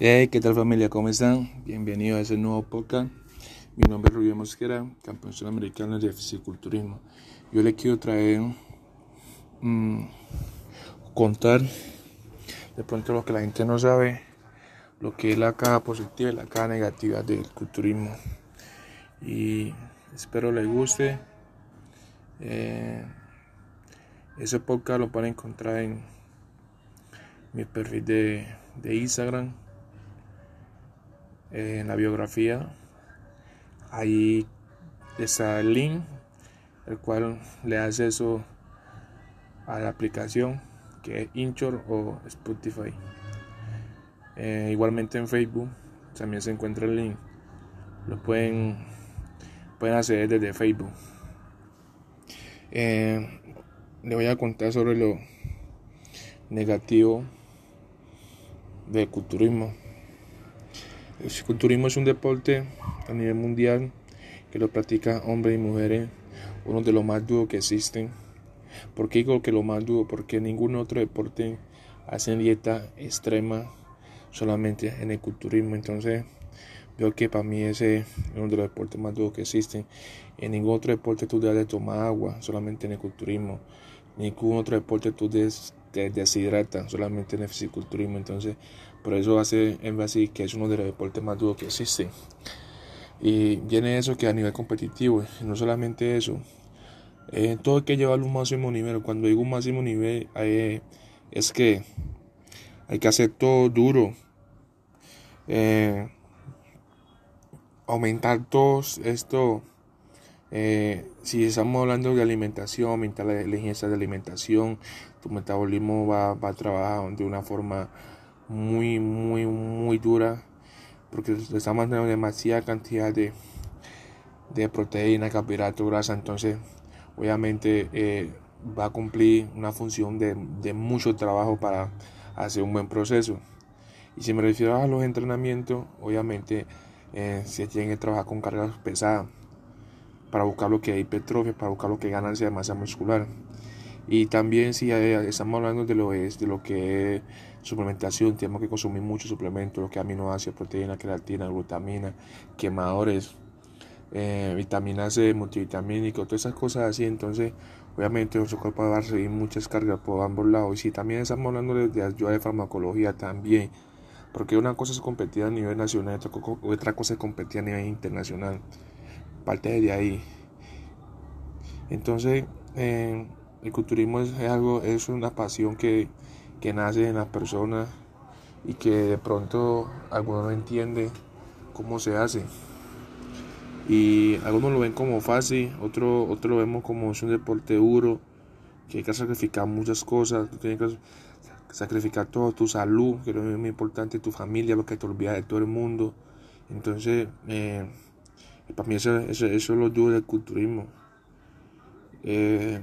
Hey, ¿qué tal familia? ¿Cómo están? Bienvenidos a este nuevo podcast. Mi nombre es Rubio Mosquera, campeón sudamericano de fisiculturismo. Yo le quiero traer, mmm, contar de pronto lo que la gente no sabe, lo que es la caja positiva y la caja negativa del culturismo. Y espero les guste. Eh, ese podcast lo pueden encontrar en mi perfil de Instagram en la biografía. Ahí está el link, el cual le da acceso a la aplicación que es Inchor o Spotify. Eh, igualmente en Facebook también se encuentra el link. Lo pueden, pueden hacer desde Facebook. Eh, le voy a contar sobre lo negativo del culturismo. El culturismo es un deporte a nivel mundial que lo practican hombres y mujeres, uno de los más duros que existen. ¿Por qué digo que lo más duro? Porque ningún otro deporte hace dieta extrema solamente en el culturismo. Entonces, veo que para mí ese es uno de los deportes más duros que existen. En ningún otro deporte tú debes de tomar agua, solamente en el culturismo. Ningún otro deporte tú te deshidratas, solamente en el fisiculturismo. Entonces, por eso hace énfasis que es uno de los deportes más duros que existen. Y viene eso que a nivel competitivo, no solamente eso, eh, todo hay que llevarlo a un máximo nivel. Cuando digo un máximo nivel, eh, es que hay que hacer todo duro. Eh, aumentar todo esto. si estamos hablando de alimentación, aumentar la exigencia de alimentación, tu metabolismo va, va a trabajar de una forma muy, muy, muy dura porque estamos dando demasiada cantidad de, de proteína, carbohidratos, grasa, entonces obviamente eh, va a cumplir una función de, de, mucho trabajo para hacer un buen proceso. Y si me refiero a los entrenamientos, obviamente eh, se tiene que trabajar con cargas pesadas para buscar lo que hay hipertrofia, para buscar lo que ganancia de masa muscular. Y también si estamos hablando de lo, de lo que es suplementación, tenemos que consumir muchos suplementos, lo que es aminoácidos, proteína, creatina, glutamina, quemadores, eh, vitamina C, multivitamínico, todas esas cosas así. Entonces, obviamente nuestro cuerpo va a recibir muchas cargas por ambos lados. Y si también estamos hablando de, ayuda de farmacología también, porque una cosa es competir a nivel nacional, otra, otra cosa es competir a nivel internacional. Parte de ahí. Entonces, eh, el culturismo es, algo, es una pasión que, nace en las personas y que de pronto algunos no entiende cómo se hace. Y algunos lo ven como fácil, otros otro lo vemos como es un deporte duro, que hay que sacrificar muchas cosas, tienes que sacrificar todo, tu salud, que es muy importante, tu familia, porque te olvidas de todo el mundo. Entonces, eh, para mí eso, es lo duro del culturismo. Eh,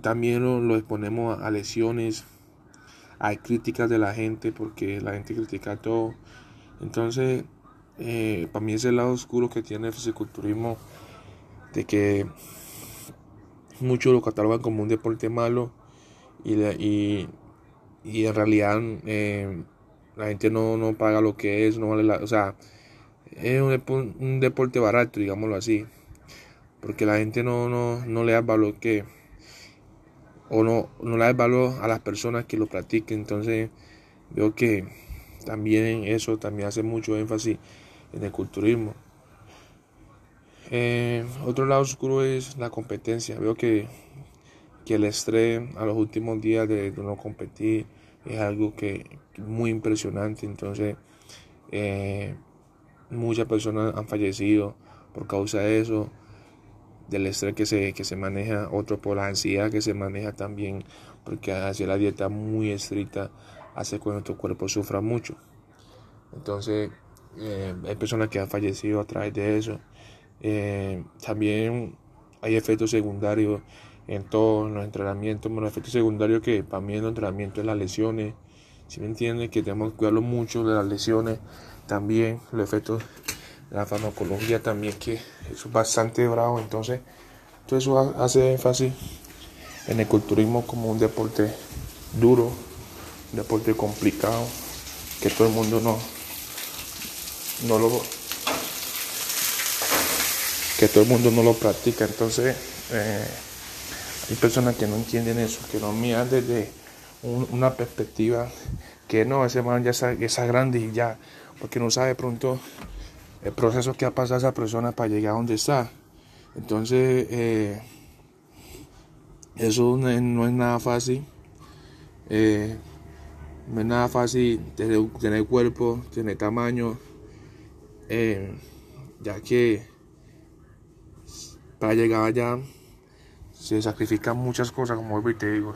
también lo, exponemos a, lesiones, hay críticas de la gente porque la gente critica todo. Entonces, eh, para mí es el lado oscuro que tiene el fisiculturismo, de que muchos lo catalogan como un deporte malo y, y, y en realidad eh, la gente no, no, paga lo que es, no vale la, o sea, es un, un, deporte barato, digámoslo así, porque la gente no, no, no le da valor que o no, no le da valor a las personas que lo practiquen. Entonces veo que también eso también hace mucho énfasis en el culturismo. Eh, otro lado oscuro es la competencia. Veo que, que el estrés a los últimos días de, no competir es algo que muy impresionante. Entonces eh, muchas personas han fallecido por causa de eso del estrés que se, que se maneja, otro por la ansiedad que se maneja también, porque hacer la dieta muy estricta hace que nuestro cuerpo sufra mucho. Entonces, eh, hay personas que han fallecido a través de eso. Eh, también hay efectos secundarios en todos los entrenamientos. Bueno, efectos secundarios que para mí en los entrenamientos es las lesiones. Si me entienden, que tenemos que cuidarlo mucho de las lesiones. También los efectos la farmacología también, que es bastante bravo. Entonces, todo eso hace énfasis en el culturismo como un deporte duro, un deporte complicado, que todo el mundo no, no lo que todo el mundo no lo practica. Entonces, eh, hay personas que no entienden eso, que no miran desde una perspectiva que no, ese man ya está, grande y ya, porque no sabe pronto el proceso que ha pasado esa persona para llegar a donde está. Entonces, eh, eso no es, nada fácil. Eh, no es nada fácil tener, cuerpo, tener tamaño, ya que para llegar allá se sacrifican muchas cosas, como hoy te digo,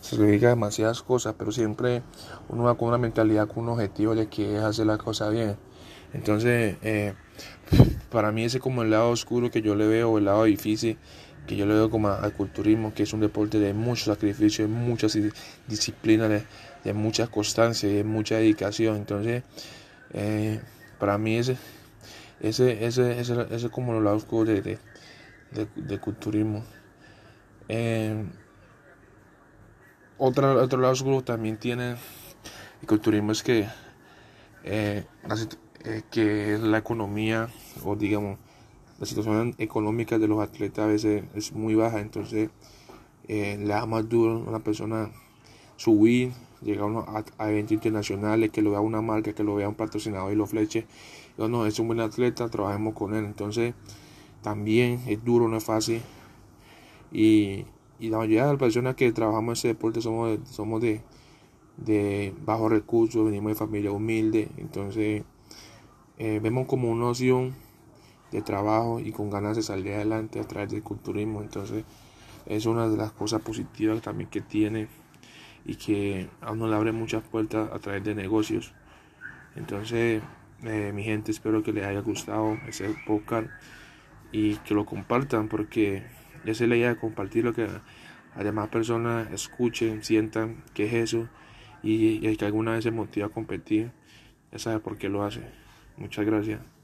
se sacrifican demasiadas cosas, pero siempre uno va con una mentalidad, con un objetivo de que es hacer la cosa bien. Entonces, eh, para mí ese es como el lado oscuro que yo le veo, el lado difícil que yo le veo como al culturismo, que es un deporte de mucho sacrificio, de muchas disciplinas, de, de mucha constancia y de mucha dedicación. Entonces, eh, para mí ese, ese, ese, ese, es como el lado oscuro de, de, culturismo. Eh, otro lado oscuro también tiene el culturismo es que, eh, eh, que la economía o digamos la situación económica de los atletas a veces es muy baja, entonces eh, le da más duro a una persona subir, llegar a, eventos internacionales, que lo vea una marca, que lo vea un patrocinador y lo fleche. Yo no, es un buen atleta, trabajemos con él. Entonces, también es duro, no es fácil. Y, la mayoría de las personas que trabajamos en ese deporte somos, somos de, de bajos recursos, venimos de familia humilde, entonces eh, vemos como una opción de trabajo y con ganas de salir adelante a través del culturismo, entonces es una de las cosas positivas también que tiene y que a uno le abre muchas puertas a través de negocios. Entonces, eh, mi gente, espero que les haya gustado ese podcast y que lo compartan porque esa es la idea de compartir lo que además personas escuchen, sientan qué es eso y, y que alguna vez se motiva a competir, ya sabe por qué lo hace. Muchas gracias.